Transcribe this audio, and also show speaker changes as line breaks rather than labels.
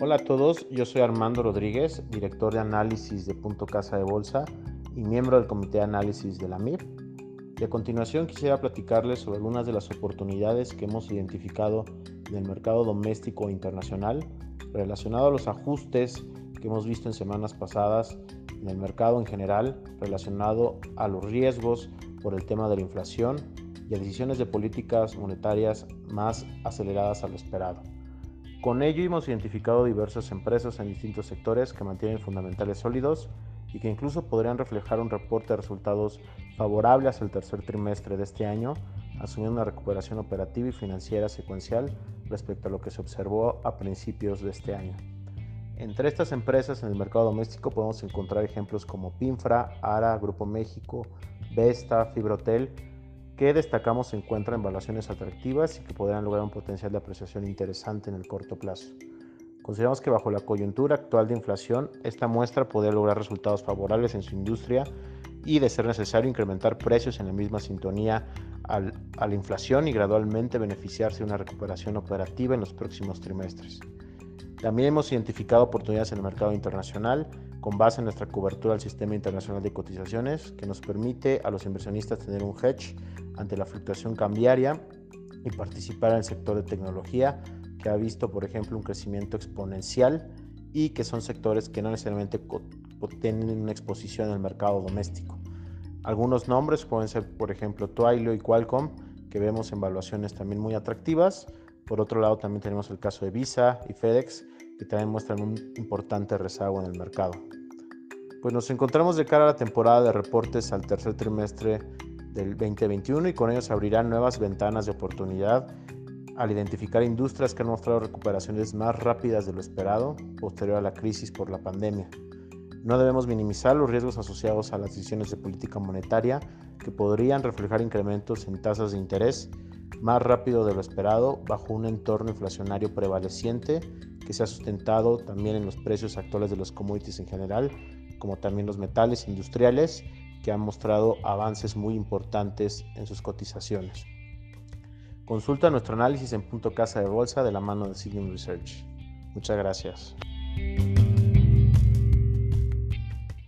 Hola a todos, yo soy Armando Rodríguez, director de análisis de Punto Casa de Bolsa y miembro del Comité de Análisis de la MIP. Y a continuación quisiera platicarles sobre algunas de las oportunidades que hemos identificado en el mercado doméstico e internacional relacionado a los ajustes que hemos visto en semanas pasadas en el mercado en general relacionado a los riesgos por el tema de la inflación y a decisiones de políticas monetarias más aceleradas a lo esperado. Con ello hemos identificado diversas empresas en distintos sectores que mantienen fundamentales sólidos y que incluso podrían reflejar un reporte de resultados favorables al tercer trimestre de este año, asumiendo una recuperación operativa y financiera secuencial respecto a lo que se observó a principios de este año. Entre estas empresas en el mercado doméstico podemos encontrar ejemplos como Pinfra, ARA, Grupo México, Vesta, Fibrotel, que destacamos se encuentran en valuaciones atractivas y que podrán lograr un potencial de apreciación interesante en el corto plazo. Consideramos que bajo la coyuntura actual de inflación, esta muestra podría lograr resultados favorables en su industria y, de ser necesario, incrementar precios en la misma sintonía a la inflación y gradualmente beneficiarse de una recuperación operativa en los próximos trimestres. También hemos identificado oportunidades en el mercado internacional con base en nuestra cobertura al sistema internacional de cotizaciones que nos permite a los inversionistas tener un hedge ante la fluctuación cambiaria y participar en el sector de tecnología que ha visto, por ejemplo, un crecimiento exponencial y que son sectores que no necesariamente tienen una exposición en el mercado doméstico. Algunos nombres pueden ser, por ejemplo, Twilio y Qualcomm, que vemos en valuaciones también muy atractivas, por otro lado, también tenemos el caso de Visa y FedEx, que también muestran un importante rezago en el mercado. Pues nos encontramos de cara a la temporada de reportes al tercer trimestre del 2021 y con ellos abrirán nuevas ventanas de oportunidad al identificar industrias que han mostrado recuperaciones más rápidas de lo esperado posterior a la crisis por la pandemia. No debemos minimizar los riesgos asociados a las decisiones de política monetaria que podrían reflejar incrementos en tasas de interés más rápido de lo esperado bajo un entorno inflacionario prevaleciente que se ha sustentado también en los precios actuales de los commodities en general, como también los metales industriales, que han mostrado avances muy importantes en sus cotizaciones. Consulta nuestro análisis en punto casa de bolsa de la mano de Signum Research. Muchas gracias.